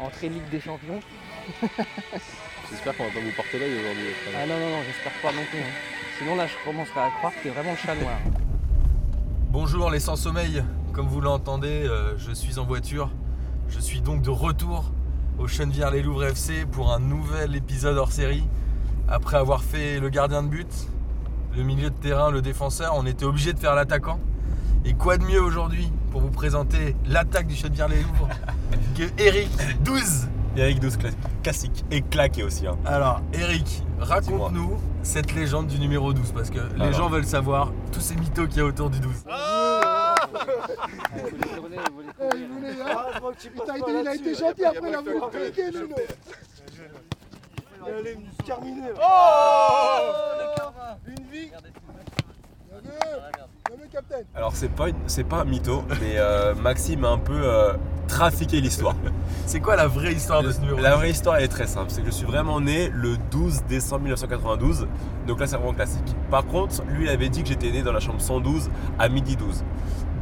entrée Ligue des Champions. J'espère qu'on va pas vous porter l'œil aujourd'hui. Ah non, non, non, j'espère pas non plus. hein. Sinon là, je commencerai à croire que t'es vraiment le chat noir. Bonjour les sans sommeil, comme vous l'entendez, euh, je suis en voiture. Je suis donc de retour au Chenevière les Louvres FC pour un nouvel épisode hors série. Après avoir fait le gardien de but, le milieu de terrain, le défenseur, on était obligé de faire l'attaquant. Et quoi de mieux aujourd'hui pour vous présenter l'attaque du Chenevière les Louvres que Eric 12 Eric 12 classique et claqué aussi. Hein. Alors, Eric, raconte-nous cette légende du numéro 12 parce que les Alors. gens veulent savoir tous ces mythos qu'il y a autour du 12. Putain, il, il a été gentil après se terminer. Une vie. Alors c'est pas, une- c'est pas un mytho, mais euh, Maxime a un peu euh, trafiqué l'histoire. C'est quoi la vraie histoire de ce numéro La 12? vraie histoire elle est très simple, c'est que je suis vraiment né le 12 décembre 1992, donc là c'est vraiment classique. Par contre, lui il avait dit que j'étais né dans la chambre 112 à midi 12.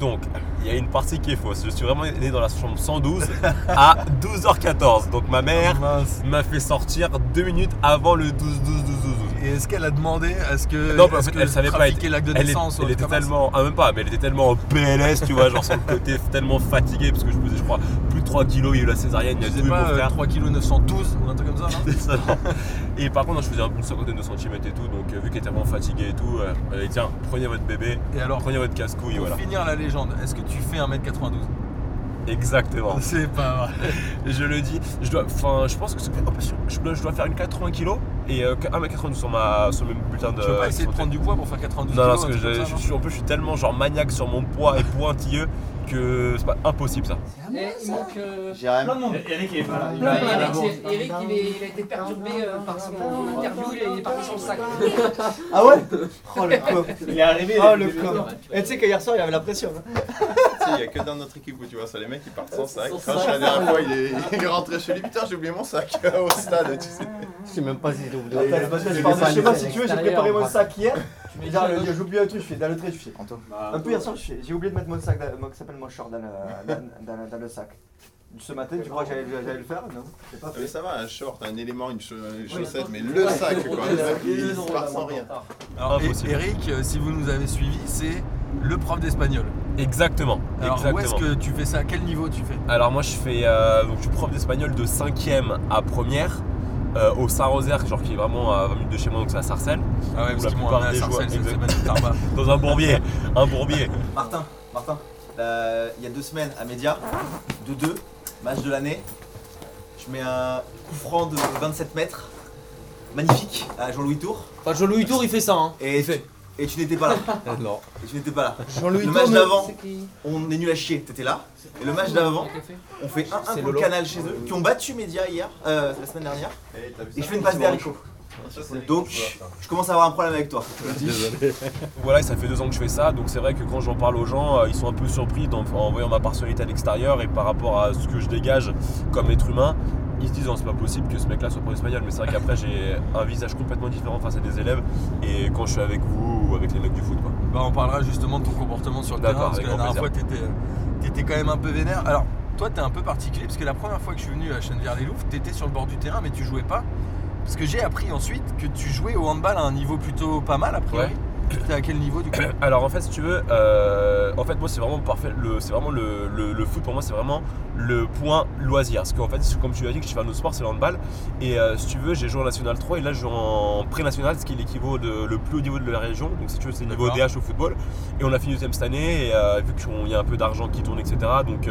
Donc, il y a une partie qui est fausse. Je suis vraiment né dans la chambre 112 à 12h14. Donc ma mère Oh, mince. m'a fait sortir deux minutes avant le 12 12 12 12 12. Et est-ce qu'elle a demandé à ce que Non, parce qu'elle savait pas. l'acte de Elle, naissance elle un était tellement. Ah, même pas, mais elle était tellement en PLS, tu vois, genre sur le côté tellement fatiguée, parce que je pesais, je crois, plus de 3 kilos, il y a eu la césarienne, il y a eu pas, euh, frère. 3 kg 912 ou un truc comme ça, non ça, non. Et par contre, je faisais une cinquantaine de centimètres et tout, donc euh, vu qu'elle était vraiment fatiguée et tout, euh, elle dit tiens, prenez votre bébé, Et alors, prenez votre casse-couille, pour voilà. finir la légende, est-ce que tu fais 1m92 Exactement. C'est pas vrai. Je le dis, je dois, enfin, je pense que c'est- oh, je dois, je dois faire une 80 kilos et euh, 1m92 sur ma, sur mes bulletins de. Tu veux pas essayer de prendre du poids pour faire 92 Non, non, kg parce que je, je suis, en plus, je suis tellement genre maniaque sur mon poids et pointilleux que c'est pas impossible ça. Il manque euh, plein de monde. Eric il est pas là. Mais Eric, c'est- Eric, il, est- il a été perturbé euh, par son interview, il est, il est parti sur le sac. Ah ouais Oh le con. Il est arrivé. Oh il le con. Et tu sais qu'hier soir il y avait la pression. hein. Il n'y a que dans notre équipe où tu vois ça, les mecs ils partent sans sac. Quand la dernière fois il est, il est rentré chez lui, putain j'ai oublié mon sac au stade, tu sais. Je sais même pas si j'ai oublié. Attends, parce que je pars de chez moi si tu veux, j'ai préparé mon sac hier. J'ai oublié un truc, je fais dans le trait, je fais Anto. Un peu hier soir, j'ai oublié de mettre mon sac, mon- qui s'appelle mon short dans le, dans, dans- dans le sac. Ce matin, tu crois que j'allais j'allais le faire Non, pas Mais ça va, un short, un élément, une, chaussette, mais le sac quoi, le sac, il part sans rien. Alors, et- Eric, euh, si vous nous avez suivis, c'est le prof d'espagnol. Exactement. Alors, où est-ce exactement. que tu fais ça? À quel niveau tu fais? Alors moi je fais euh, donc je suis prof d'espagnol de 5ème à première euh, au Saint-Rosaire, genre qui est vraiment à 20 minutes de chez moi, donc c'est à Sarcelles, Ah ouais, parce la qu'ils m'ont à Sarcelles cette exact. semaine au Tarba. dans un bourbier, un bourbier. Martin, Martin, euh, il y a deux semaines à Média, 2-2, match de l'année. Je mets un coup franc de 27 mètres, magnifique, à Jean-Louis Tour. Enfin, Jean-Louis Tour il fait ça. Hein. Et, et tu n'étais pas là. non. Et tu n'étais pas là. Jean-Louis Le match Tourne. d'avant, C'est qui on est nul à chier, t'étais là. Et le match d'avant, on fait 1-1 C'est pour le Lolo. canal chez eux, qui ont battu Média hier, euh, la semaine dernière. Et je fais une passe derrière Rico. Donc, je commence à avoir un problème avec toi. Voilà, et ça fait deux ans que je fais ça, donc c'est vrai que quand j'en parle aux gens, euh, ils sont un peu surpris d'en- en voyant ma personnalité à l'extérieur et par rapport à ce que je dégage comme être humain. Ils se disent oh, c'est pas possible que ce mec là soit prof espagnol, mais c'est vrai qu'après j'ai un visage complètement différent face à des élèves et quand je suis avec vous ou avec les mecs du foot quoi. Bah, on parlera justement de ton comportement sur le terrain parce que la dernière fois t'étais, t'étais quand même un peu vénère. Alors toi t'es un peu particulier parce que la première fois que je suis venu à Chenevière-les-Louvres, t'étais sur le bord du terrain mais tu jouais pas. Parce que j'ai appris ensuite que tu jouais au handball à un niveau plutôt pas mal a priori. Ouais. T'es à quel niveau du coup Alors en fait si tu veux, euh, en fait moi c'est vraiment parfait, le, c'est vraiment le, le- le foot pour moi c'est vraiment le point loisir. Parce qu'en fait comme tu l'as dit que je fais un autre sport c'est le handball et euh, si tu veux j'ai joué en National 3 et là je joue en pré-national ce qui est l'équivalent de le plus haut niveau de la région. Donc si tu veux c'est le niveau. DH au football et on a fini deuxième cette année et euh, vu qu'il y a un peu d'argent qui tourne etc. Donc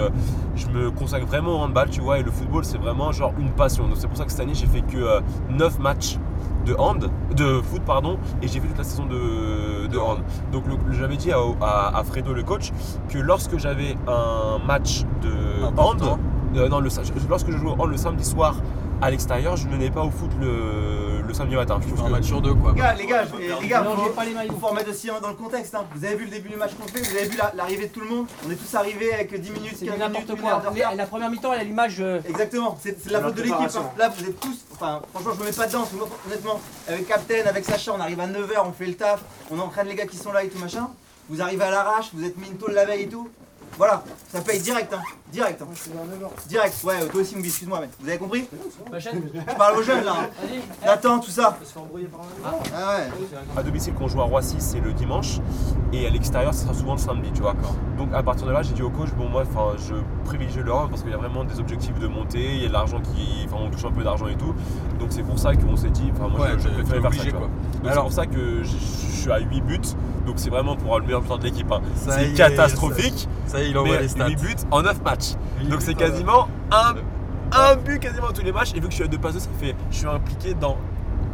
je me consacre vraiment au handball tu vois et le football c'est vraiment genre une passion. Donc c'est pour ça que cette année j'ai fait que euh, 9 matchs de hand, de foot pardon, et j'ai fait toute la saison de, de hand. Donc j'avais dit à, à- à Fredo le coach que lorsque j'avais un match de Important. hand, euh, non, le, lorsque je jouais au hand le samedi soir à l'extérieur, je ne venais pas au foot le, le samedi matin. Je trouve Un que- match sur deux quoi. Les gars, les gars, les gars, Non, faut, pas les maillots. faut remettre aussi hein, dans le contexte. hein. Vous avez vu le début du match qu'on fait, vous avez vu la- l'arrivée de tout le monde. On est tous arrivés avec 10 minutes, 15 C'est minutes, quoi. Les- La première mi-temps, elle a l'image. euh, Exactement, c'est de la faute de l'équipe. hein. Là, vous êtes tous, enfin, franchement, je me mets pas dedans. honnêtement, avec Captain, avec Sacha, on arrive à 9h, on fait le taf, on entraîne les gars qui sont là et tout machin. Vous arrivez à l'arrache, vous êtes mis une tôle la veille et tout. Voilà, ça paye direct, hein. Direct, hein. Direct, ouais, toi aussi, Moubi, excuse-moi, mec. Vous avez compris Je parle aux jeunes, là. Nathan, tout ça. Ah ouais. À domicile, quand on joue à Roissy, c'est le dimanche. Et à l'extérieur, ça sera souvent le samedi, tu vois. Donc à partir de là, j'ai dit au coach, bon, moi, enfin, je privilégie le hand parce qu'il y a vraiment des objectifs de montée. Il y a de l'argent qui. Enfin, on touche un peu d'argent et tout. Donc c'est pour ça qu'on s'est dit, enfin, moi, Ouais, je, je t'es faire ça, quoi. Donc, C'est pour ça que je, je suis à 8 buts. Donc c'est vraiment pour le meilleur buteur de l'équipe. hein. C'est catastrophique. Ça y est, il envoie mais les stats. 8 buts en 9 matchs. Donc c'est en quasiment un, un but quasiment tous les matchs. Et vu que je suis à 2 passes, ça fait. Je suis impliqué dans,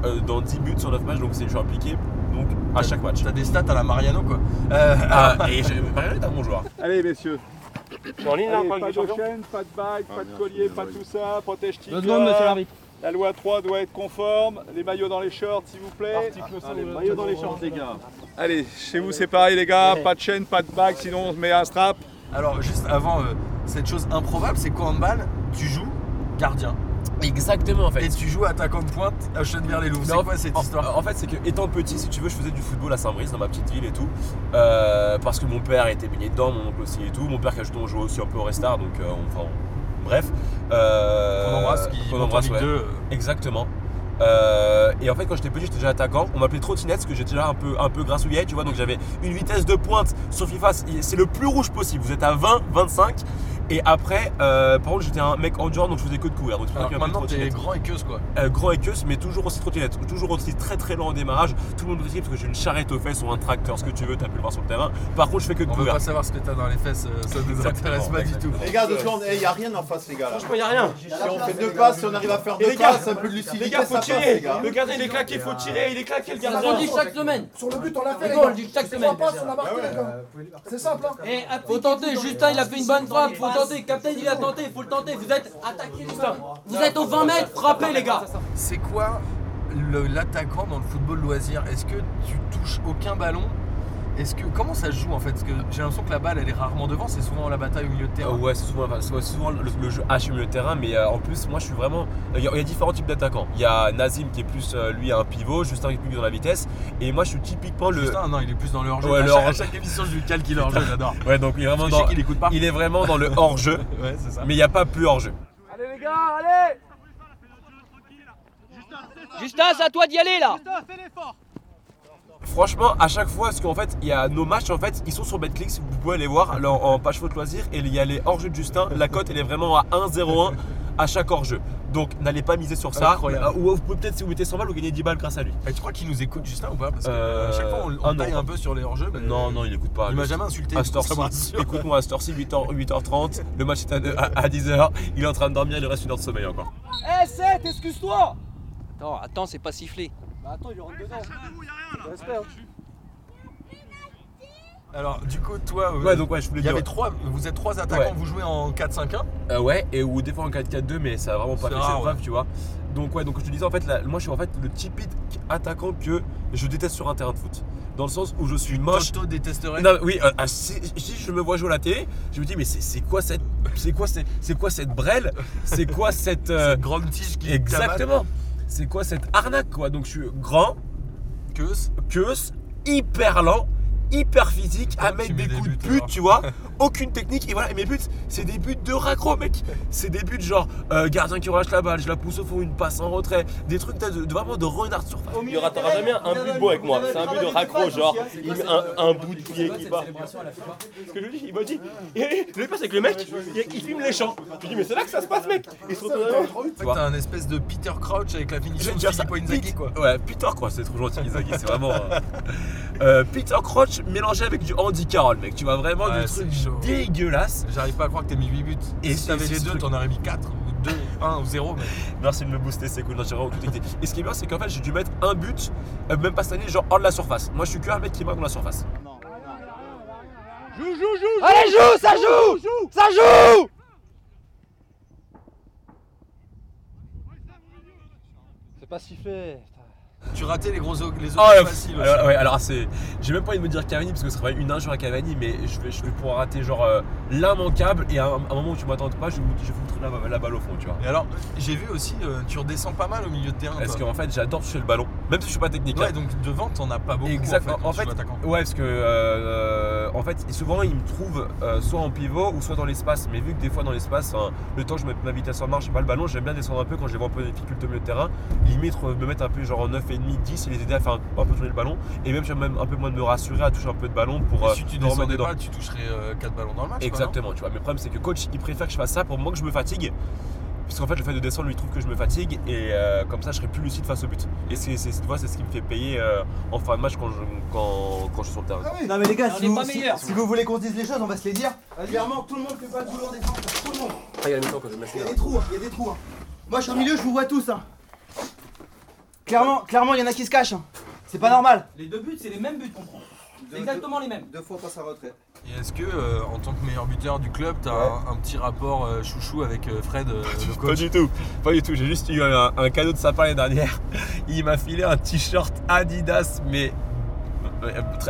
euh, dans 10 buts sur 9 matchs. Donc c'est- je suis impliqué donc, à chaque match. T'as des stats à la Mariano quoi. Euh, Ah, et Mariano est un bon joueur. Allez messieurs, en ligne Allez, pas de chaîne, pas de bague, pas de collier, pas de tout ça, protège Deux secondes, monsieur l'arbitre. La loi 3 doit être conforme, les maillots dans les shorts s'il vous plaît. Ah, les maillots dans les shorts les gars. Allez, chez vous c'est pareil les gars, pas de chaîne, pas de bague, sinon on se met un strap. Alors juste avant, euh, cette chose improbable, c'est qu'en handball, tu joues gardien Exactement en fait. et tu joues attaquant de pointe à Chenevière-les-Loups. Mais C'est en- quoi cette en- histoire En fait, c'est que étant petit, si tu veux, je faisais du football à Saint-Brice, dans ma petite ville et tout. Euh, parce que mon père était baigné dedans, mon oncle aussi et tout. Mon père qui a justement joué aussi un peu au Restart, donc euh, enfin, on- bref. Euh, On embrasse qui qu'on monte en embrasse, Ligue ouais. 2. euh, Exactement. Euh, et en fait, quand j'étais petit, j'étais déjà attaquant. On m'appelait trottinette parce que j'étais déjà un peu, un peu grassouillet, tu vois. Donc j'avais une vitesse de pointe sur FIFA, c'est le plus rouge possible. Vous êtes à 20, 25. Et après, euh, par contre, j'étais un mec endurant, donc je faisais que de courir. Donc c'est pour ça Alors maintenant t'es grand et queuse quoi. Euh, grand et queuse, mais toujours aussi trottinette, toujours aussi très très lent au démarrage. Tout le monde me dit parce que j'ai une charrette aux fesses ou un tracteur, ce que tu veux, t'as pu le voir sur le terrain. Par contre, je fais que de On veut courir. pas savoir ce que t'as dans les fesses, euh, ça nous intéresse pas du tout. Les gars, deux secondes, il n'y a rien en face, les gars. Franchement, y a rien. Si on fait deux passes, si on arrive à faire deux les gars, passes, un peu de lucidité, Les gars, faut tirer. Le gardien, il est claqué, faut tirer. Il est claqué, le Ça gardien. on dit chaque semaine. Sur le but, on l'a fait. Les les gars, on dit chaque semaine. on. C'est simple, hein. Et faut tenter, Justin il a fait une bonne frappe, tenter, Captain il a tenté, faut le tenter, vous êtes attaqués les gars. Vous êtes aux 20 mètres, frappez les gars. C'est quoi l'attaquant dans le football loisir? Est-ce que tu touches aucun ballon? Est-ce que comment ça se joue en fait? Parce que j'ai l'impression que la balle elle est rarement devant, c'est souvent la bataille au milieu de Euh, terrain. ouais, c'est souvent, enfin, souvent le, le jeu H au milieu de terrain, mais euh, en plus, moi je suis vraiment. Il y, a- il y a différents types d'attaquants. Il y a Nazim qui est plus, euh, lui, un pivot, Justin qui est plus dans la vitesse, et moi je suis typiquement le. Justin, non, il est plus dans le hors-jeu. Ouais, à, le chaque, à chaque émission, je lui calque il est hors-jeu, j'adore. Ouais, donc il est vraiment dans. qu'il écoute pas. Il est vraiment dans le hors-jeu, Ouais, c'est ça. mais il n'y a pas plus hors-jeu. Allez les gars, allez Justin, c'est à toi d'y aller là. Franchement, à chaque fois, parce qu'en fait, il y a nos matchs, en fait, ils sont sur Betclic, vous pouvez aller voir alors, en page faute loisir, et il y a les hors-jeux de Justin. La cote, elle est vraiment à 1,01 à chaque hors-jeu. Donc, n'allez pas miser sur ça. Incroyable. Euh, Ou vous pouvez peut-être, si vous mettez 100 balles, vous gagnez 10 balles grâce à lui. Et tu crois qu'il nous écoute Justin ou pas? Parce que Euh, à chaque fois on, on ah non. taille un peu sur les hors-jeux. mais Non, non, il écoute pas. Il m'a jamais insulté. Écoute-moi à cette heure-ci, 8h, 8h30, le match est à, à 10h, il est en train de dormir, il reste une heure de sommeil encore. Eh 7, excuse-toi. Attends, attends, c'est pas sifflé. Bah attends, il rentre dedans. J'espère. Alors, du coup, toi, euh, Ouais, donc ouais, je voulais il y dire. avait trois, vous êtes trois attaquants, Ouais. vous jouez en 4-5-1. Euh, ouais, et ou des fois en 4-4-2, mais ça a vraiment pas C'est fait rare, ses preuves, ouais. tu vois. Donc, ouais, donc je te disais, en fait, là, moi je suis en fait le typique attaquant que je déteste sur un terrain de foot. Dans le sens où je suis moche. Toto détesterait. Non, oui, euh, ah, si, si je me vois jouer à la télé, je me dis, mais c'est c'est quoi cette. C'est quoi, c'est c'est quoi cette brêle? C'est quoi cette. euh, Cette grande tige qui exactement C'est quoi cette arnaque, quoi? Donc je suis grand, Que queuse, hyper lent, hyper physique, à mettre des coups de pute, tu vois? Aucune technique. Et voilà, et mes buts, c'est des buts de raccro, mec. C'est des buts genre euh, gardien qui relâche la balle, je la pousse au fond, une passe en retrait. Des trucs de, de- vraiment de renard de surface. Il ratera jamais un but beau avec moi. C'est un but de raccro, genre un, un bout de pied qui part. Ce que je lui dis, il m'a dit, et le passe avec le mec, il, il filme les champs. Je lui dis, mais c'est là que ça se passe, mec. Il se fait, t'as un espèce de Peter Crouch avec la Je finition de. Filippo Inzaghi, quoi. Ouais, Peter Cross, c'est trop gentil, Inzaghi, c'est vraiment. euh, euh, Peter Crouch mélangé avec du Andy Carroll, mec. Tu vois vraiment du c'est truc chaud. dégueulasse. J'arrive pas à croire que t'aies mis 8 buts. Et si t'avais les ce deux, truc. t'en aurais mis 4 ou 2, 1 ou 0. Mais... Merci de me booster, c'est cool. Non, tout été. Et ce qui est bien, c'est qu'en fait, j'ai dû mettre un but, euh, même pas cette année, genre hors de la surface. Moi, je suis que un mec qui marque dans la surface. Allez, joue, ça joue Ça joue C'est pas sifflé. Tu ratais les gros les Oh, occasions euh, faciles. aussi. alors, ouais, alors c'est. J'ai même pas envie de me dire Cavani parce que ce serait une injure à Cavani, mais je vais, je vais pouvoir rater genre euh, l'immanquable et à un, un moment où tu m'attends pas, je, je foutrai la, la balle au fond, tu vois. Et alors, j'ai vu aussi, euh, tu redescends pas mal au milieu de terrain. Parce qu'en fait, j'adore toucher le ballon, même si je suis pas technique. Ouais, hein. donc devant, t'en as pas beaucoup. Exact. En fait, En ouais, parce que euh, en fait, souvent ils me trouvent euh, soit en pivot ou soit dans l'espace. Mais vu que des fois dans l'espace, hein, le temps que je mette ma vitesse en marche, j'ai pas le ballon, j'aime bien descendre un peu quand vois un peu de difficulté au milieu de terrain. Limite euh, me mettre un peu genre en 9,5, 10 et les aider à faire un, un peu tourner le ballon. Et même j'aime même un peu moins de me rassurer à toucher un peu de ballon pour Et euh, si tu descendais pas, tu toucherais 4 ballons dans le match. quoi, Exactement, tu vois. Mais le problème, c'est que coach, il préfère que je fasse ça pour moi que je me fatigue. Parce qu'en fait, le fait de descendre lui trouve que je me fatigue et euh, comme ça, je serai plus lucide face au but. Et c'est, c'est, tu vois, c'est ce qui me fait payer euh, en fin de match quand je, quand, quand je suis sur le terrain. Non mais les gars, si vous, pas si- si vous voulez qu'on se dise les choses, on va se les dire. Clairement, tout le monde fait pas le boulot en défense. Tout le monde. Ah, il y a le mi-temps quand je me Il y a des trous, hein, il y a des trous. hein. Moi, je suis au milieu, je vous vois tous. hein. Clairement, clairement, il y en a qui se cachent. hein. C'est pas normal. Les deux buts, c'est les mêmes buts qu'on prend. C'est exactement les mêmes. Deux fois passe à retrait. Et est-ce que, euh, en tant que meilleur buteur du club, t'as un, un petit rapport euh, chouchou avec euh, Fred, euh, le Pas coach du tout, pas du tout. J'ai juste eu un, un cadeau de sa part l'année dernière. Il m'a filé un t-shirt Adidas, mais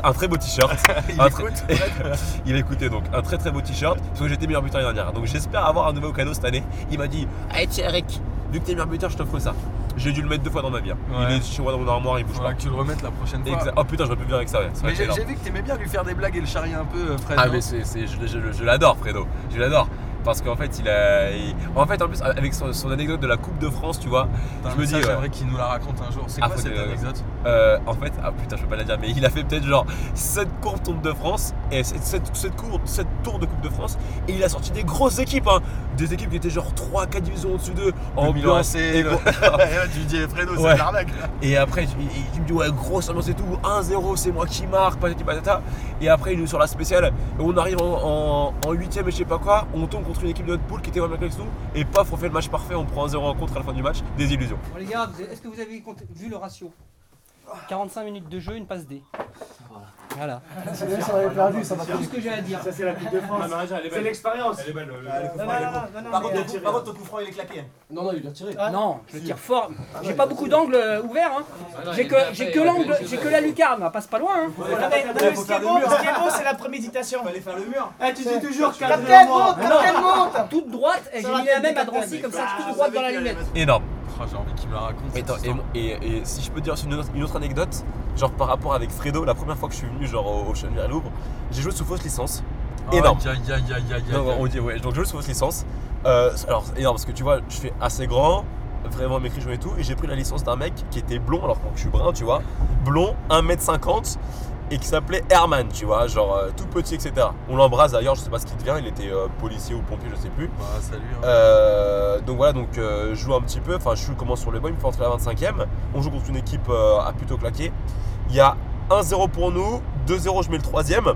un très beau t-shirt. Il Un très- écoute Il va écouter donc un très très beau t-shirt parce que j'étais meilleur buteur l'année dernière. Donc j'espère avoir un nouveau cadeau cette année. Il m'a dit Allez tiens Eric, vu que t'es meilleur buteur, je t'offre ça. J'ai dû le mettre deux fois dans ma vie. hein. Ouais. Il est chez moi dans mon armoire, il bouge Faudra pas. que tu le remettes la prochaine fois. Exact. Oh putain, j'aurais pu venir avec ça. Ouais. Mais j'ai vu que t'aimais bien lui faire des blagues et le charrier un peu, euh, Fred. Ah non mais c'est, c'est- je, je- je l'adore Fredo, je l'adore. Parce qu'en fait il a. il- En fait en plus avec son, son anecdote de la Coupe de France, tu vois, Putain, je me mais dis, ça, ouais. j'aimerais qu'il nous la raconte un jour. C'est Ah, quoi faut cette anecdote euh, en fait, ah putain je peux pas la dire, mais il a fait peut-être genre 7 courbes Coupe de France et 7, cours, 7 tours de Coupe de France et il a sorti des grosses équipes, hein. des équipes qui étaient genre 3-4 divisions au-dessus d'eux, En Milan AC, et- le- tu dis c'est Ouais. de l'arnaque. Et après, il, il- il me dit ouais, grosse ambiance et tout, 1-0, c'est moi qui marque, patati patata. Et après, il nous sur la spéciale, et on arrive en, en, 8ème et je sais pas quoi, on tombe contre une équipe de notre poule qui était vraiment bien avec nous, et paf, on fait le match parfait, on prend 1-0 en contre à la fin du match, des illusions. Bon les gars, est-ce que vous avez vu le ratio? 45 minutes de jeu, une passe D. Voilà. C'est bien, ça avait perdu, ça va C'est tout ce que j'ai à dire. c'est la Coupe de France. C'est l'expérience. Par contre, ton- par contre, ton coup franc il est claqué. Non, non, il doit tirer. Non, je tire fort. J'ai pas beaucoup d'angles ouverts. Hein. J'ai que, j'ai que l'angle, j'ai que la lucarne. Elle passe pas loin. Hein. Ce qui est beau, est c'est la préméditation. Fallait faire le mur. Tu dis toujours Capitaine, monte, Non. capitaine, monte. Toute droite, et j'ai mis la même à. Drancy comme ça, toute droite dans la lunette. Énorme. Oh, J'ai envie qu'il me la raconte. Et, attends, et, histoire. et- et si je peux dire une autre, une autre anecdote, genre par rapport avec Fredo, la première fois que je suis venu genre au, au Chenevière Louvre, j'ai joué sous fausse licence. énorme. Non, on dit ouais, donc je joue sous fausse licence. Euh, alors énorme parce que tu vois, je fais assez grand, vraiment mes et tout, et j'ai pris la licence d'un mec qui était blond, alors que je suis brun, tu vois, blond, 1m50 et qui s'appelait Herman, tu vois, genre euh, tout petit, etc. On l'embrasse d'ailleurs, je sais pas ce qu'il devient, il était euh, policier ou pompier, je sais plus. Bah, salut. hein. Euh, donc voilà, donc euh, je joue un petit peu, enfin je suis commence sur le banc, il me fait entrer à la 25ème. On joue contre une équipe euh, à plutôt claquer. Il y a 1-0 pour nous, 2-0 je mets le troisième.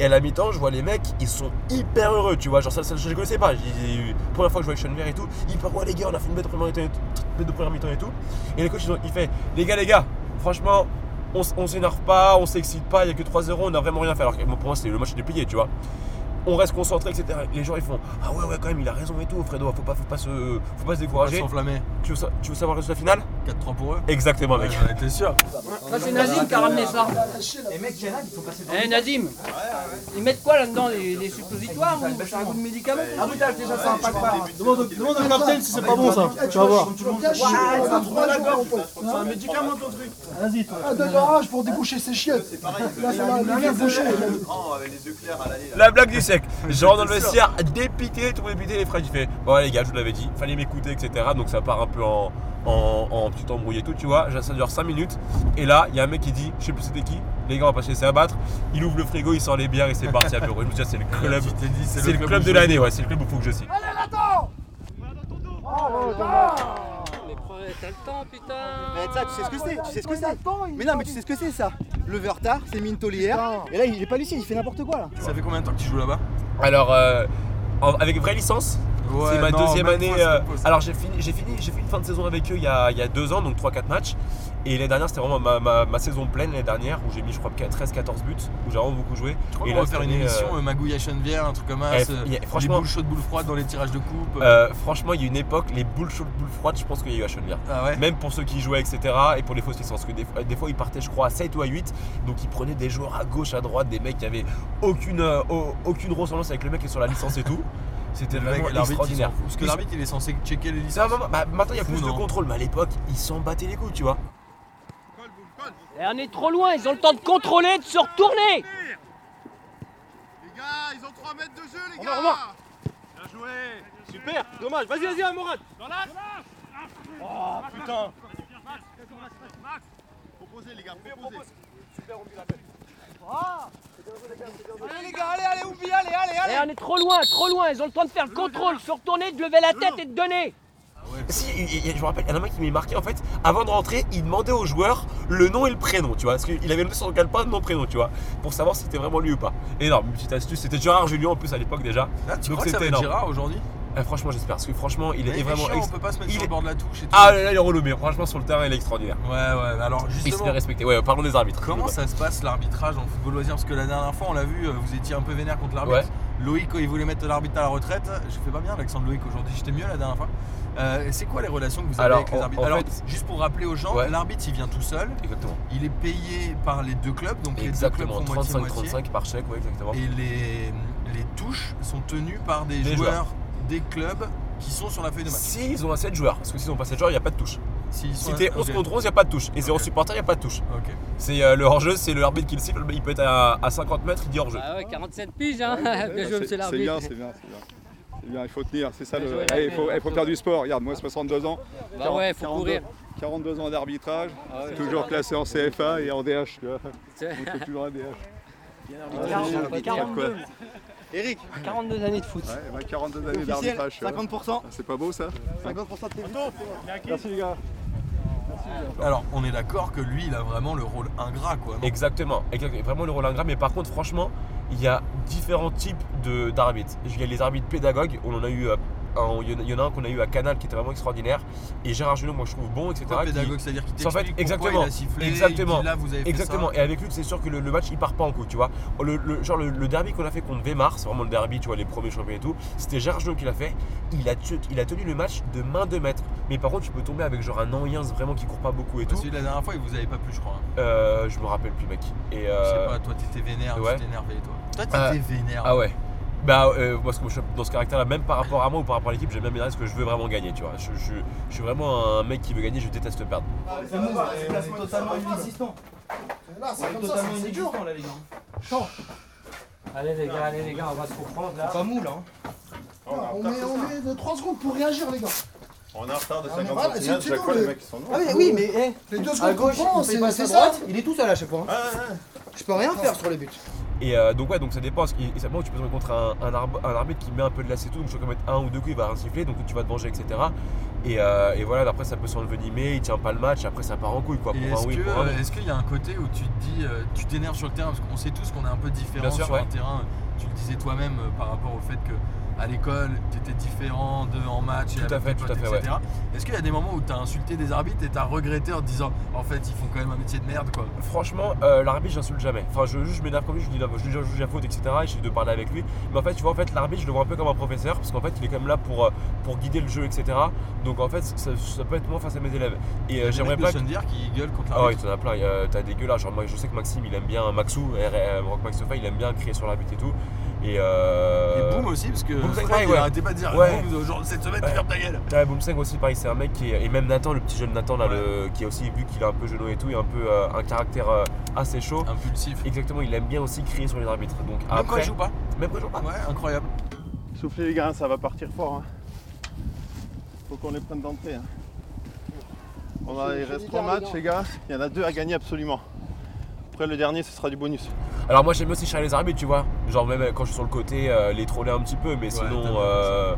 Et à la mi-temps, je vois les mecs, ils sont hyper heureux, tu vois. Genre, ça, ça, je les connaissais pas. J'ai- Première fois que je vois Chenevière et tout, hyper ouais, les gars, on a fait une bête de première mi-temps et tout- bête de première mi-temps et tout. Et les coachs, ils ont- il fait, les gars, les gars, franchement, on, s'énerve pas, on s'excite pas, il y a que 3-0, on a vraiment rien fait. Alors que pour moi, c'était le match était plié, tu vois on reste concentré, etc. Les gens ils font Ah ouais, ouais, quand même, il a raison et tout, Fredo, faut pas, faut pas, se, faut pas se On va décourager. s'enflammer. Tu tu veux savoir le résultat final 4-3 pour eux. Exactement, mec. Ouais, T'es sûr Ça, c'est Nazim qui a ramené ça. Et mec, il y en a qui faut passer dans Eh Nazim Ils mettent quoi là-dedans des, suppositoires ou c'est un goût de médicament Ah oui, t'as déjà ça impact pas. Demande demande au capitaine si c'est pas bon ça. Tu vas voir. C'est un médicament ton truc. Vas-y toi. Ah, de l'orage pour déboucher ses chiottes. Là, ça va bien boucher. Oh, avec les yeux clairs à l'allée. là. La blague du siècle. Je rentre dans le vestiaire, dépité, tout dépité, les frères, il fait Bon, les gars, je vous l'avais dit, fallait m'écouter, etc. Donc ça part un peu en, en, en petit embrouillé et tout, tu vois. Ça dure 5 minutes. Et là, il y a un mec qui dit Je sais plus c'était qui, les gars, on va pas se laisser abattre. Il ouvre le frigo, il sort les bières et c'est parti à bureau. Je me dis, c'est le club. C'est le club de l'année, ouais, c'est le club où il faut que je signe. T'as le temps putain Mais ça, tu sais ce que c'est, tu sais ce que c'est. Mais non, mais tu sais ce que c'est ça. Lever tard, c'est Minto hier. Et là, il est pas lucide, il fait n'importe quoi là. Ça fait combien de temps que tu joues là-bas? Alors, euh, en- avec vraie licence, Ouais, c'est ma non, deuxième même année. c'est euh, alors j'ai fini, j'ai fini, j'ai fait une fin de saison avec eux il y a, il y a deux ans, donc 3-4 matchs. Et l'année dernière, c'était vraiment ma, ma- ma saison pleine l'année dernière où j'ai mis, je crois, 13-14 buts, où j'ai vraiment beaucoup joué. Je crois Et qu'on là, va faire une émission euh, euh, Magouille à Chenevière, un truc comme ça. eh, euh, a- les franchement- boules chaudes, boules froides dans les tirages de coupe. euh, franchement, il y a une époque, les boules chaudes, boules froides, je pense qu'il y a eu à Chenevière. Ah ouais Même pour ceux qui jouaient, etc. Et pour les fausses licences. Parce que des, fois- des fois, ils partaient, je crois, à 7 ou à 8. Donc, ils prenaient des joueurs à gauche, à droite, des mecs qui avaient aucune, euh, au- aucune ressemblance avec le mec qui est sur la licence et tout. C'était Le mec, vraiment extraordinaire. Parce que l'arbitre, il est censé checker les licences. non, non, bah, maintenant, il y a Fou, plus de contrôle. Mais à l'époque, ils s'en battaient les couilles, tu vois. Et on est trop loin, ils ont le temps de contrôler, de se retourner Les gars, ils ont 3 mètres de jeu, les remarque. Bien joué. Super, dommage. Vas-y, vas-y, hein, Morad. Oh putain. Proposez, les gars, proposez. Allez les gars, allez, allez, oublie, allez, allez, Et on est trop loin, trop loin, ils ont le temps de faire le contrôle, de se retourner, de lever la tête et de donner Si, il- il- je me rappelle, il y en a un qui m'est marqué en fait. Avant de rentrer, il demandait aux joueurs le nom et le prénom, tu vois. Parce qu'il avait noté sur le calepin nom prénom, tu vois. Pour savoir si c'était vraiment lui ou pas. Énorme, une petite astuce. C'était Gérard Julien en plus à l'époque déjà. Ah, tu Donc crois que ça va être. Gérard aujourd'hui? Eh, franchement, j'espère. Parce que franchement, il est il est vraiment. chiant, ex- on peut pas se mettre il sur le bord de la touche et tout. Ah là là, il est relou, mais franchement, sur le terrain, il est extraordinaire. Ouais, ouais, alors Il se justement, fait respecter. Ouais, parlons des arbitres. comment ça se passe l'arbitrage en football loisir? Parce que la dernière fois, on l'a vu, euh, vous étiez un peu vénère contre l'arbitre. Ouais. Loïc, quand il voulait mettre l'arbitre à la retraite, je fais pas bien l'accent de Loïc aujourd'hui, j'étais mieux la dernière fois. Euh, c'est quoi les relations que vous avez Alors, avec les arbitres en Alors, fait- juste pour rappeler aux gens, Ouais. l'arbitre il vient tout seul, Exactement. il est payé par les deux clubs, donc Exactement. les deux clubs font moitié-moitié. 35-35 par chèque, ouais, exactement. Et les, les touches sont tenues par des, Des joueurs, joueurs. des clubs qui sont sur la feuille de match. S'ils ont un 7 joueurs, parce que s'ils ont pas 7 joueurs, il n'y a pas de touche. Sont- Si t'es 11 ok. contre 11, il n'y a pas de touche. Et 0 supporter, il n'y a pas de touche. Ok. C'est euh, le hors-jeu, c'est le arbitre qui le siffle. Il peut être à, à 50 mètres, il dit hors-jeu. Ah ouais, 47 piges, hein Bien joué, C'est- l'arbitre bien, c'est bien, c'est bien. Bien, il faut tenir, c'est ça le. Allez, il faut, l'arbitre. il faut faire du sport. Regarde, moi 62 ans. Bah ouais, faut 42 courir. 42 ans d'arbitrage, Ah ouais, toujours classé en CFA et en DH. tu vois. C'est- On fait toujours un DH. Quarante- 42. Eric 42 années de foot. Ouais, bah, 42 années Officiel, d'arbitrage. tu vois. 50%. Ah, C'est pas beau ça 50% de tes Merci les gars. Alors, on est d'accord que lui, il a vraiment le rôle ingrat, quoi. Exactement, exactement. Vraiment le rôle ingrat. Mais par contre, franchement, il y a différents types d'arbitres. Il y a les arbitres pédagogues. On en a eu. Euh, il y en a- un qu'on a eu à Canal qui était vraiment extraordinaire. Et Gérard Julien, moi je trouve bon, etc. Pédagogue, c'est-à-dire qu'il En fait, exactement, il a sifflé, exactement, là, vous avez fait exactement. ça. Et avec lui, c'est sûr que le, le match il part pas en coup, tu vois. Le, le- genre le, le derby qu'on a fait contre Weimar, c'est vraiment le derby, tu vois, les premiers champions et tout. C'était Gérard Julien qui l'a fait. Il a, tu- il a tenu le match de main de maître. Mais par contre, tu peux tomber avec genre un Auriens vraiment qui court pas beaucoup et tout. La dernière fois, il vous avait pas plu, je crois. hein. Euh, je me rappelle plus, mec. Et Je euh, sais pas, toi, t'étais vénère, ouais. tu t'énervais, toi. Toi, Euh, t'étais vénère. Ah ouais. Bah, euh, moi, ce que je suis dans ce caractère-là, même par rapport à moi ou par rapport à l'équipe, j'aime bien m'énerver parce que je veux vraiment gagner, tu vois. Je, je- je suis vraiment un mec qui veut gagner, je déteste perdre. C'est bon, c'est totalement inexistant. Là, c'est On est comme ça, totalement c'est inexistant là, les gars. Allez les gars, allez les gars, on va se reprendre là. Pas mou là. hein. On met, on met de 3 secondes pour réagir, les gars. On est en retard de Ah, mais 50 voilà, centimes, c'est chaque fois les mecs ils sont Ah noirs. oui, mais eh, Les deux à secondes qu'on gauche, prend, fait c'est c'est à ça. droite, il est tout seul à chaque fois. hein. Je peux rien faire sur les buts. Et euh, donc ouais, donc ça dépend. parce Et ça dépend, tu peux tomber contre un, un, arb- un arbitre qui met un peu de tout, donc tu vas mettre un ou deux coups, il va siffler, donc tu vas te venger, etc. Et, euh, et voilà, après ça peut s'envenimer, il tient pas le match, après ça part en couille quoi. Un est-ce oui, que, pour un non. euh, est-ce qu'il y a un côté où tu te dis, tu t'énerves sur le terrain, parce qu'on sait tous qu'on est un peu sûr, sur ouais. un terrain, tu le disais toi-même par rapport au fait que à l'école, tu étais différent de en match, Tout à fait, tout à fait, etc. Est-ce qu'il y a des moments où tu as insulté des arbitres et tu as regretté en te disant, en fait, ils font quand même un métier de merde, quoi? Franchement, euh, l'arbitre, j'insulte jamais. Enfin, je, je m'énerve comme lui, je lui dis, je lui juge la faute, etc. Et j'essaie de parler avec lui. Mais en fait, tu vois, en fait, l'arbitre, je le vois un peu comme un professeur, parce qu'en fait, il est quand même là pour, euh, pour guider le jeu, etc. Donc, en fait, ça, ça peut être moi face à mes élèves. Et euh, j'aimerais pas. de Sundir qui gueulent contre Ah ouais, l'arbitre. t'en as plein. T'as des gueules là. Genre, moi, je sais que Maxime, il aime bien Maxou, euh, Rock Max Sofa, il aime bien crier sur l'arbitre et tout. Et, euh... Et Boom aussi, parce que Boom, c'est Fred, pareil, il ouais. arrêtait pas de dire, Ouais. Boom, genre, cette semaine, tu Ouais. fermes ta gueule. Ouais, Boomseng aussi, pareil, c'est un mec qui est. Et même Nathan, le petit jeune Nathan, là, le... qui a aussi vu qu'il a un peu genou et tout, il a un peu euh, un caractère euh, assez chaud. Impulsif. Exactement, il aime bien aussi crier sur les arbitres. Donc, Même après... quand il joue pas Même quand il joue pas Ouais, incroyable. Soufflez les gars, ça va partir fort. hein. Faut qu'on les prenne d'entrée. hein. On a, il reste trois matchs les gars, il y en a deux à gagner absolument. Après le dernier ce sera du bonus. Alors, moi, j'aime aussi charler les arbitres, tu vois. Genre, même quand je suis sur le côté, euh, les troller un petit peu, mais sinon. euh,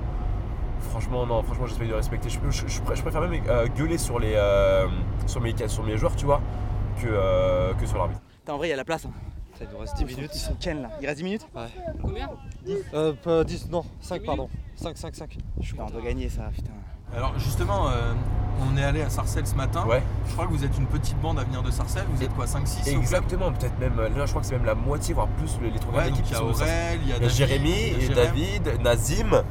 Franchement, non, franchement, j'essaie de respecter. Je, je- je pr- je préfère même euh, gueuler sur, les, euh, sur, mes, sur mes joueurs, tu vois, que, euh, que sur l'arbitre. En vrai, il y a la place. hein. Ça, il nous reste 10 minutes. Ils sont ken là? Il reste 10 minutes? Ouais. Combien? 10 Euh, pas 10, non, 5 pardon. 5, 5, 5. Je suis on doit gagner ça, putain. Alors justement, euh, on est allé à Sarcelles ce matin. Ouais. Je crois que vous êtes une petite bande à venir de Sarcelles. Vous êtes quoi 5-6 Exactement, peut-être même, euh, là je crois que c'est même la moitié, voire plus les, les trois Ouais, d'équipe il y a Aurel, il y a Jérémy. David, Nazim,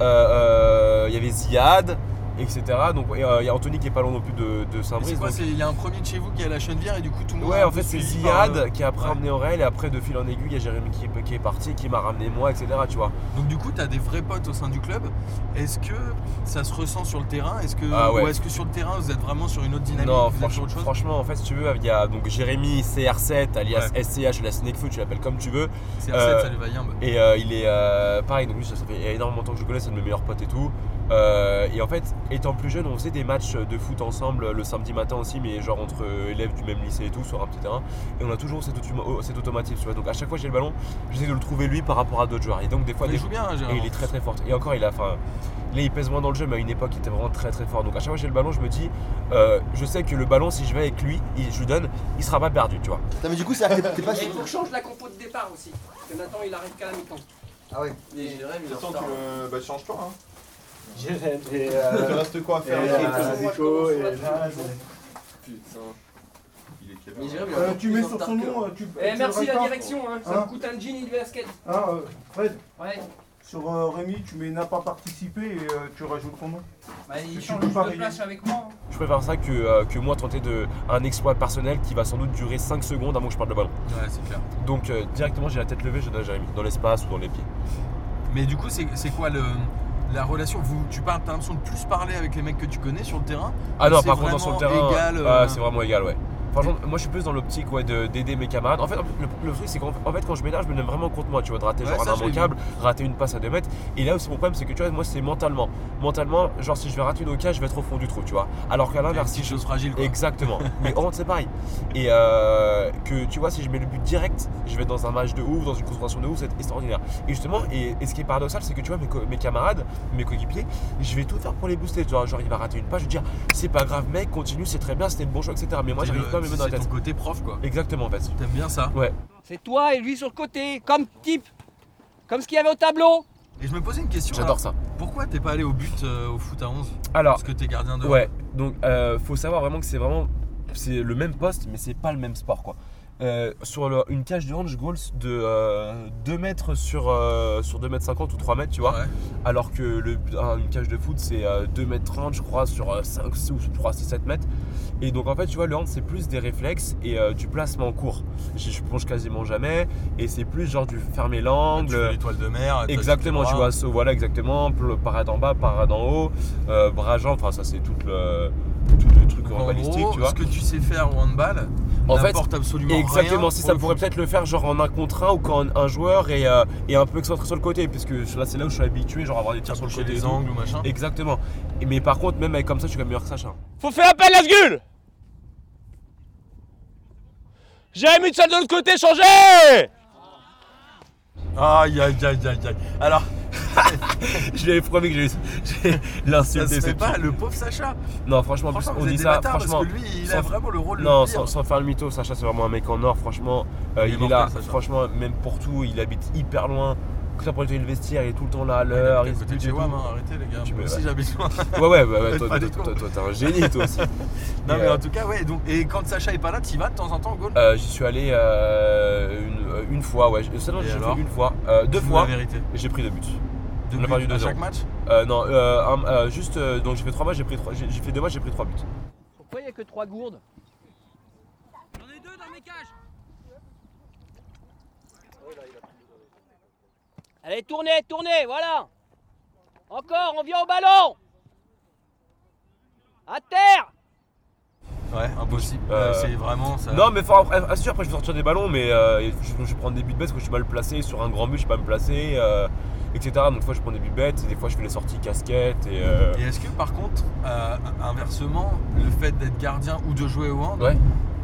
euh, il y avait Ziad, etc. Donc et, euh, il y a Anthony qui est pas loin non plus de, de Saint-Brice. Il y a un premier de chez vous qui est à la Chenevière et du coup tout le monde Ouais, en fait, c'est Ziad euh, qui a après ouais. ramené Aurel et après de fil en aiguille, il y a Jérémy qui, est- qui est parti, qui m'a ramené moi, etc. Tu vois. Donc du coup, tu as des vrais potes au sein du club. Est-ce que ça se ressent sur le terrain? Est-ce que Ah ouais. ou est-ce que sur le terrain vous êtes vraiment sur une autre dynamique Non, franchement, autre chose? franchement, en fait, si tu veux, il y a donc Jérémy CR7, alias SCH, alias Snakefoot, tu l'appelles comme tu veux. CR7, salut Vayimbe. Et euh, il est pareil, donc lui, ça, ça fait énormément de temps que je le connais, c'est un de mes meilleurs potes et tout. Euh, et en fait, étant plus jeune, on faisait des matchs de foot ensemble le samedi matin aussi, mais genre entre élèves du même lycée et tout, sur un petit terrain. Et on a toujours cet, autom- cet automatisme, tu vois. Donc à chaque fois que j'ai le ballon, j'essaie de le trouver lui par rapport à d'autres joueurs. Et donc des fois, il des- joue bien, hein, et il est très très fort. Et encore, il a, enfin, là il pèse moins dans le jeu, mais à une époque, il était vraiment très très fort. Donc à chaque fois que j'ai le ballon, je me dis, euh, je sais que le ballon, si je vais avec lui, il- je lui donne, il sera pas perdu, tu vois. mais du coup, c'est t'es pas Et il faut que je change la compo de départ aussi. Parce que maintenant il arrive qu'à la mi-temps. Ah ouais. Et il Attends, retard. tu le. Bah, change-toi, hein. Jérém et. Il te reste quoi à faire et, euh, Nico et. Putain. Il est Mais Euh, encore tu plus mets en sur retard son que- nom, euh, tu. Eh, tu merci le la répares. direction, hein. ça Hein me coûte un jean et du basket. Hein, euh, Fred, Ouais. sur euh, Rémi, tu mets n'a pas participé et euh, tu rajoutes ton nom. Bah, il Tu change peux juste pas de place avec moi. hein. Je préfère ça que, euh, que moi tenter de, un exploit personnel qui va sans doute durer 5 secondes avant que je parte le ballon. Ouais, c'est clair. Donc euh, directement j'ai la tête levée, je donne à Jérémy, dans l'espace ou dans les pieds. Mais du coup, c'est c'est quoi le, la relation vous, Tu parles, t'as l'impression de plus parler avec les mecs que tu connais sur le terrain? Ah non, par contre, dans sur le terrain, égal, ah, euh, c'est vraiment égal, ouais. Franchement, moi je suis plus dans l'optique ouais, d'aider mes camarades. En fait, le, le truc, c'est qu'en en fait, quand je m'énerve, je me donne vraiment contre moi, tu vois, de rater Ouais, genre ça, un immanquable, rater une passe à 2 mètres. Et là aussi, mon problème, c'est que tu vois, moi, c'est mentalement. Mentalement, genre, si je vais rater une occasion, je vais être au fond du trou, tu vois. Alors qu'à l'inverse, si je. chose fragile, quoi. Exactement. Mais en c'est pareil. Et euh, que tu vois, si je mets le but direct, je vais être dans un match de ouf, dans une concentration de ouf, c'est extraordinaire. Et justement, et, et ce qui est paradoxal, c'est que tu vois, mes, co- mes camarades, mes coéquipiers, je vais tout faire pour les booster. Tu vois, genre, il va rater une passe, je vais dire, c'est pas grave, mec, continue, c'est très bien, c'était le bon choix, etc. Mais moi, j'arrive pas dans la c'est ton côté prof, quoi. Exactement, en fait. T'aimes bien ça Ouais. C'est toi et lui sur le côté, comme type. Comme ce qu'il y avait au tableau. Et je me posais une question. J'adore ça. Pourquoi t'es pas allé au but euh, au foot à 11 Alors, Parce que t'es gardien de. Ouais, donc euh, faut savoir vraiment que c'est vraiment c'est le même poste, mais c'est pas le même sport quoi. Euh, sur le- une cage de hand, je goal de euh, 2 mètres sur, euh, sur 2 mètres 50 ou 3 mètres, tu vois. Ouais. Alors que le, une cage de foot, c'est euh, 2 mètres 30, je crois, sur euh, 5 ou 3, 6, 7 mètres. Et donc en fait, tu vois, le hand, c'est plus des réflexes et euh, du placement court. Je, je plonge quasiment jamais. Et c'est plus genre du fermer l'angle. l'étoile de mer. Exactement, tu vois, voilà, exactement, parade en bas, parade en haut, euh, bras enfin ça c'est tout le, tout le truc En balistique, gros, tu vois. ce que tu sais faire au handball En fait, absolument exactement, rien si ça pourrait peut-être le faire genre en un contre un ou quand un joueur est, euh, est un peu excentré sur le côté, puisque là c'est là où je suis habitué, genre avoir des tirs sur le côté. tout. angles ou machin. Exactement. Et- mais par contre, même avec comme ça, je suis quand même meilleur que Sacha. Faut faire appel à ce gueule Jérémy de salle de l'autre côté, changez Aïe aïe aïe aïe aïe. Alors, je lui avais promis que j'ai j'ai ça se fait c'est pas, le pauvre Sacha. Non, franchement, plus, Franchement, on dit ça, bâtards franchement. parce que lui, il a vraiment le rôle Non, le sans, sans faire le mytho, Sacha c'est vraiment un mec en or, franchement. euh, Il est il, est là, Sacha. franchement, même pour tout, il habite hyper loin. Que ça pour le vestiaire, il est tout le temps là à l'heure, il côté de chez. WAM, hein, arrêtez les gars. Tu Moi peux- aussi ouais. j'habite loin. Ouais, ouais, ouais, ouais, toi, t'es un génie toi aussi. Non Et, mais euh, en tout cas ouais donc et quand Sacha est pas là tu y vas de temps en temps au goal Euh, J'y suis allé euh, une, euh, une fois, ouais. Et j'ai fait une fois. Euh, deux fois. j'ai pris deux buts. Deux On a perdu buts à 2-0. chaque match Euh, non, euh, un- euh, juste. euh, donc j'ai fait trois matchs, j'ai pris trois. J'ai j'ai fait deux matchs, j'ai pris trois buts. Pourquoi il n'y a que trois gourdes? J'en ai deux dans mes cages. Allez, tournez, tournez, voilà. Encore, on vient au ballon. À terre. Ouais impossible. Euh, Euh, C'est vraiment ça. Non, mais faut, après, ah, c'est sûr, après je vais sortir des ballons, mais euh, je, je vais prendre des buts bêtes parce que je suis mal placé. Sur un grand but, je sais pas me placer, euh, etc. Donc, des fois, je prends des buts bêtes, et des fois, je fais les sorties casquettes. Et, euh, Et est-ce que par contre, euh, inversement, le fait d'être gardien ou de jouer au hand Ouais.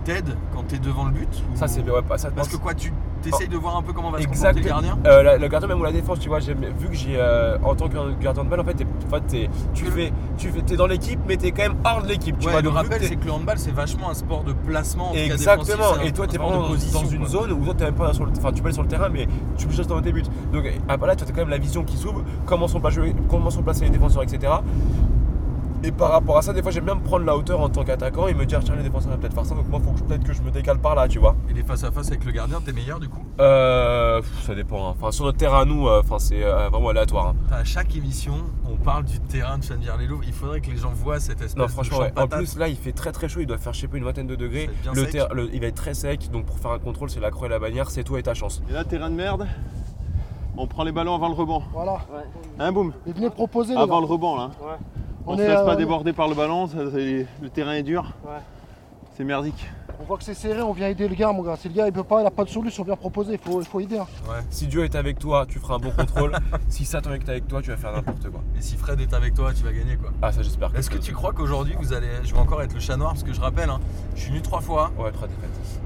T'aide quand t'es devant le but ou- Ça, c'est. Ouais, pas- ça, Parce que quoi, tu T'essayes de voir un peu comment va se Exact. le gardien? Euh, la- le gardien même ou la défense, tu vois, vu que j'ai euh, en tant que gardien de balle, en fait, t'es- en fait, tu fais, tu fais, t'es dans l'équipe, mais t'es quand même hors de l'équipe. Tu Ouais, vois, le rappel, c'est que le handball, c'est vachement un sport de placement. en tout cas Exactement, et toi t'es vraiment dans- position, dans une quoi. zone où toi t'es même pas sur le, enfin tu peux aller sur le terrain mais tu peux juste dans tes buts. Donc là tu as quand même la vision qui s'ouvre, comment sont, placés- comment sont placés les défenseurs, etc. Et par rapport à ça, des fois j'aime bien me prendre la hauteur en tant qu'attaquant et me dire tiens les défenseurs vont peut-être faire ça, donc moi faut que je- peut-être que je me décale par là, tu vois. Et les face à face avec le gardien, t'es meilleur du coup? Euh, pff, ça dépend. hein. Enfin sur notre terrain à nous, euh, enfin c'est euh, vraiment aléatoire. hein. À chaque émission, on parle du terrain de Chennevières-les-Loups. Il faudrait que les gens voient cette espèce Non de franchement champ ouais. de En patates. plus là il fait très très chaud, il doit faire je sais pas une vingtaine de degrés. Ça va être bien Le sec. le- il va être très sec, donc pour faire un contrôle c'est la croix et la bannière, c'est toi et ta chance. Et là, terrain de merde. On prend les ballons avant le rebond. Voilà. Hein, boum? Et venez proposer les Avant gars. le rebond, là. On, On se laisse euh, pas déborder par le ballon, ça- le terrain est dur. Ouais. C'est merdique. On voit que c'est serré, on vient aider le gars, mon gars. Si le gars il peut pas, il a pas de solution, on vient proposer, il faut, il faut aider. hein. Si Dieu est avec toi, tu feras un bon contrôle. si Satan est avec toi, tu vas faire n'importe quoi. Et si Fred est avec toi, tu vas gagner quoi. Ah ça j'espère. Est-ce que tu crois qu'aujourd'hui vous allez. Je vais encore être le chat noir parce que je rappelle, hein, je suis venu trois fois, Ouais, trois défaites.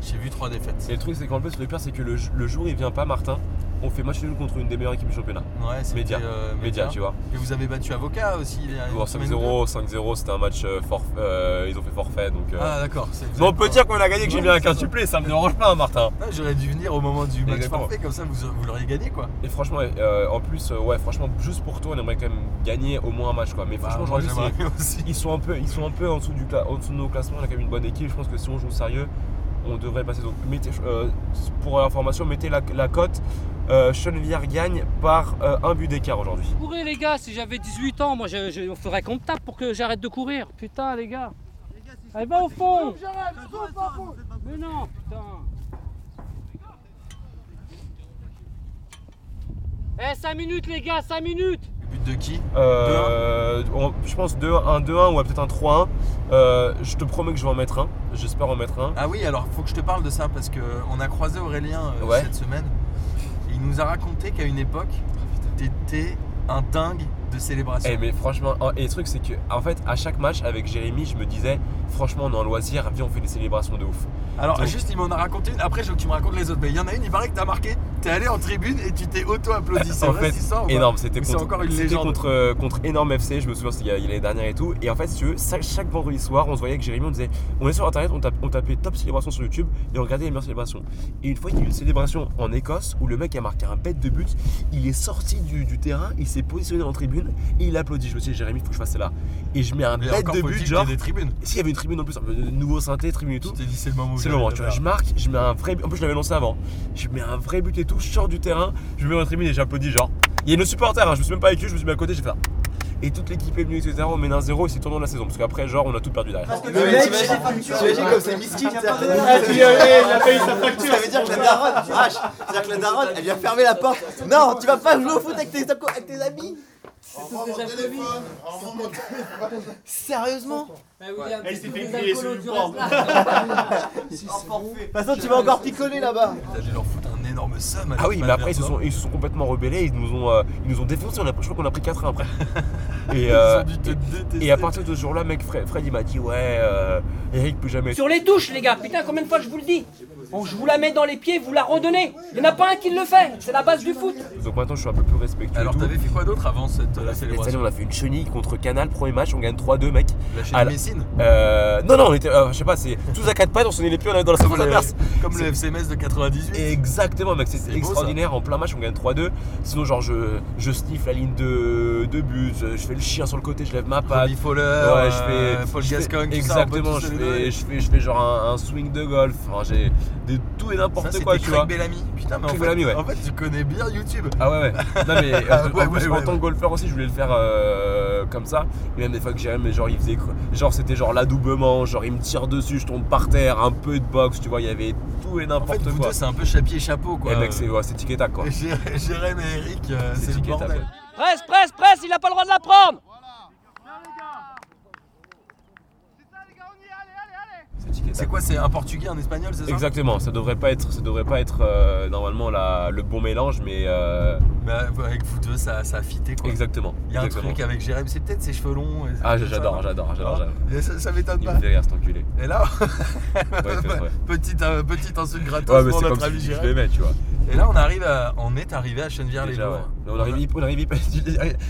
j'ai vu trois défaites. Et le truc c'est qu'en plus le pire c'est que le, le jour il vient pas Martin, on fait match nul contre une des meilleures équipes du championnat. Ouais, c'était, Média. euh, Média, tu vois. Et vous avez battu Avocat aussi il y a une Bon, semaine ou deux 5-0, 5-0, c'était un match euh, euh, ils ont fait forfait donc. euh, Ah d'accord. on peut dire qu'on a gagné que j'ai mis un 15 supplé, ça me dérange pas hein, Martin. Ah, J'aurais dû venir au moment du match Exactement. forfait, comme ça vous, vous l'auriez gagné quoi. Et franchement, euh, en plus, euh, ouais, franchement, juste pour toi, on aimerait quand même gagner au moins un match, quoi. Mais Bah, franchement, moi, aussi. ils sont un peu, ils sont un peu en dessous, du en dessous de nos classements. On a quand même une bonne équipe. Je pense que si on joue sérieux, on devrait passer. Donc, mettez, euh, pour information, mettez la, la cote. Euh, Chenevière gagne par euh, un but d'écart aujourd'hui. Courez les gars, si j'avais 18 ans, moi je, je ferais qu'on me tape pour que j'arrête de courir. Putain les gars. Allez va au fond Mais non, putain Eh 5 minutes les gars, 5 minutes But de qui? Euh, on- je pense 2 un 2-1 ou peut-être un 3-1. Euh, je te promets que je vais en mettre un. J'espère en mettre un. Ah oui, alors faut que je te parle de ça parce que on a croisé Aurélien euh, Ouais. cette semaine. Il nous a raconté qu'à une époque, t'étais un dingue de célébration. Eh mais franchement, et le truc c'est que en fait à chaque match avec Jérémy, je me disais franchement on est en loisir, viens on fait des célébrations de ouf. Alors Donc- juste il m'en a raconté une, après je veux que tu me racontes les autres. Mais il y en a une, il paraît que t'as marqué, t'es allé en tribune et tu t'es auto-applaudi. C'est en vrai fait, énorme, c'était contre, encore une légende. contre, euh, contre énorme FC, je me souviens c'était l'année dernière et tout. Et en fait si tu veux, chaque, chaque vendredi soir on se voyait avec Jérémy, on disait on est sur internet, on, tape- on tapait top célébration sur YouTube et on regardait les meilleures célébrations. Et une fois il y a eu une célébration en Écosse où le mec a marqué un bête de but, il est sorti du, du terrain, il s'est positionné en tribune et il a applaudi. Je me suis dit Jérémy, faut que je fasse ça là. Et je mets un Mais bête de but genre. des tribunes. S'il y avait une tribune en plus, un nouveau synthé, tribune et tout. Tu t'es dit c'est le moment C'est le moment, tu vois. Je marque, je mets un vrai but. En plus, je l'avais lancé avant. Je mets un vrai but et tout. Je sors du terrain, je me mets dans la tribune et j'applaudis. Genre, il y a nos supporters, hein, je me suis même pas avec eux, je me suis mis à côté, j'ai fait ça. Et toute l'équipe est venue, etc. On mène un 0 et c'est tournant de la saison. Parce qu'après, genre, on a tout perdu derrière. Mais t'imagines t'imagines comme c'est miskin, ça Ah, il a payé sa facture. Ça veut dire que la daronne, vache, c'est-à-dire que la daronne, elle vient fermer la porte. Non, tu vas pas jouer au foot avec tes, avec tes amis. Sérieusement Il s'est fait griller sur le port. De toute façon, tu vas encore picoler là-bas. Allez leur foutre un énorme somme. Ah oui, mais après, ils se, sont, ils se sont complètement rebellés. Ils nous ont, euh, ils nous ont défoncé. On a, je crois qu'on a pris 4 1 après. Et, euh, ont dû te détester. et à partir de ce jour-là, mec, Fred, Fred, il m'a dit Ouais, euh, Eric peut jamais. Sur les touches les gars, putain combien de fois je vous le dis Bon, je vous la mets dans les pieds, vous la redonnez. Il n'y en a pas un qui le fait, c'est la base du foot. Donc maintenant, je suis un peu plus respectueux. Alors t'avais fait quoi d'autre avant cette la Et cette année, célébration on a fait une chenille contre Canal, premier match, on gagne 3-2, mec. La chaîne À la- Messine Euh, non, non, on était, euh, je sais pas, c'est tous à quatre pattes, on sonnait les pieds, on allait dans la Comme seconde le, adverse. comme le FCMS de 98. Exactement, mec, C'est beau, extraordinaire. En plein match, on gagne 3-2. Sinon, genre, je, je sniffe la ligne de, de but, je, fais le chien sur le côté, je lève ma patte. Robbie Fowler, Ouais, je fais. euh, Paul je fais- ça, Exactement, on je fais, je, fais, je fais genre un, un swing de golf. Enfin, j'ai tout et n'importe quoi, tu Craig vois. Bellamy. Putain, mais en Craig fait, Bellamy, ouais. en fait, tu connais bien YouTube. Ah ouais ouais. Non mais euh, Ah en ouais, plus ouais, en tant que golfeur aussi je voulais le faire euh, comme ça. Et même des fois que j'ai mais genre il faisait quoi genre c'était genre l'adoubement, genre il me tire dessus, je tombe par terre, un peu de boxe, tu vois, il y avait tout et En n'importe fait, vous quoi. deux, c'est un peu chapier chapeau quoi. Et mec c'est ouais, c'est tic et tac quoi. Jérém et Eric, euh, C'est le bordel. Presse, presse, presse, il a pas le droit de la prendre. C'est quoi C'est un portugais, un espagnol, c'est Exactement, ça devrait pas être ça devrait pas être euh, normalement le bon mélange mais euh, Mais euh, avec vous deux, ça, ça a fité quoi. Exactement. Il y a un truc avec Jérém, c'est peut-être ses cheveux longs. et Ah, ça, j'adore, j'adore, j'adore, Ah, j'adore. Ça, ça m'étonne Il pas. me fait rire cet enculé. Et là, Ouais, il petite, euh, petite insulte gratos Ouais, pour notre ami si je Jérém. l'aimais, tu vois. Et là, on arrive, à- on est arrivé à Chenevière les Déjà, Louvres. ouais. On arrive, on arrive,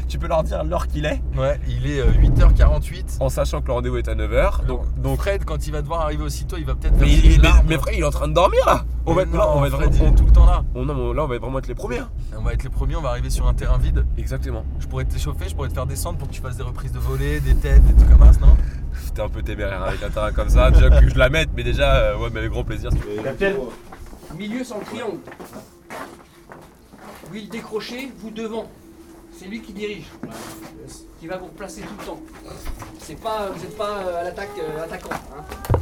tu peux leur dire l'heure qu'il est Ouais, il est euh, 8h48. En sachant que le rendez-vous est à 9h. Donc, Donc Fred, quand il va devoir arriver aussitôt, il va peut-être. mais, il- mais, mais frère, il est en train de dormir là On va être, là, on va être Fred, il tout le temps là. on, non, là, on va vraiment être les premiers. hein. On va être les premiers, on va arriver sur un terrain vide. Exactement. Je pourrais t'échauffer, je pourrais te faire descendre pour que tu fasses des reprises de volée, des têtes, des trucs comme ça, non? T'es un peu téméraire avec un terrain comme ça. Déjà que je la mette, mais déjà, euh, ouais, mais avec grand plaisir. si tu veux. Milieu sans triangle. Lui le décroché, vous devant. C'est lui qui dirige. Qui va vous replacer tout le temps. C'est pas, vous n'êtes pas euh, à l'attaque euh, attaquant. Hein.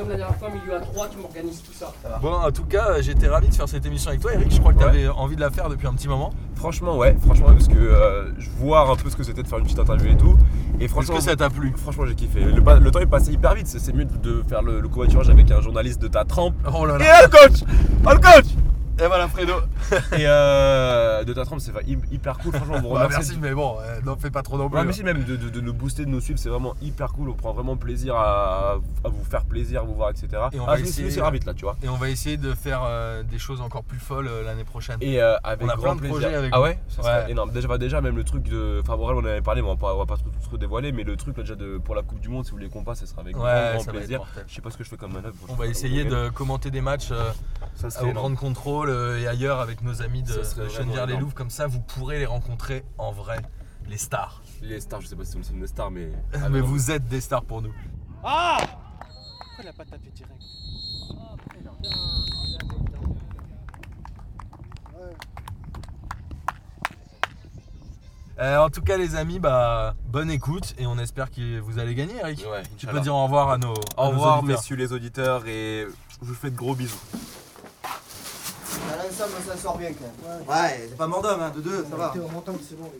Comme la dernière fois, milieu à 3, tu m'organises tout ça. Bon, en tout cas, euh, j'étais ravi de faire cette émission avec toi, Eric. Je crois que tu avais envie de la faire depuis un petit moment. Franchement, ouais, franchement, parce que euh, je vois un peu ce que c'était de faire une petite interview et tout. Et franchement, que ça t'a plu? Franchement, j'ai kiffé. Le, temps est passé hyper vite. C'est mieux de faire le, le covoiturage avec un journaliste de ta trempe. Oh là Et là là, le coach Oh, le coach Et voilà, Fredo Et euh, de ta trempe, c'est hy- hyper cool. Franchement, on vous Bah, remercie. Merci, mais bon, euh, n'en fais pas trop non plus. Ouais, mais si, même de, de- de nous booster, de nous suivre, c'est vraiment hyper cool. On prend vraiment plaisir à, à vous faire plaisir, à vous voir, etc. Et on ah, va essayer- vite là, tu vois. Et on va essayer de faire euh, des choses encore plus folles euh, l'année prochaine. Et euh, avec on a grand plein de plaisir. projets avec Ah vous. ouais? Ça Ouais. énorme. Déjà, bah, déjà, même le truc de. Enfin, Borel, on en avait parlé, mais on va pas, on va pas trop, trop dévoiler. Mais le truc là, déjà de, pour la Coupe du Monde, si vous voulez qu'on passe, ça sera avec Ouais, grand, plaisir. Je sais pas ce que je fais comme manœuvre. On va essayer de commenter des matchs au. Grand Contrôle et ailleurs avec nos amis de, de Chenevière-les-Louves. énorme. Comme ça, vous pourrez les rencontrer en vrai, les stars. Les stars, je sais pas si c'est une star, mais. mais vous êtes des stars pour nous. Ah Pourquoi il a pas tapé direct? Euh, en tout cas, les amis, bah, bonne écoute et on espère que vous allez gagner, Eric. Ouais, tu peux dire au revoir à nos. Au revoir, messieurs les auditeurs, et je vous fais de gros bisous. L'ensemble, ça sort bien quand même. Ouais, c'est pas mort d'homme, hein, de deux, ça va. C'est bon.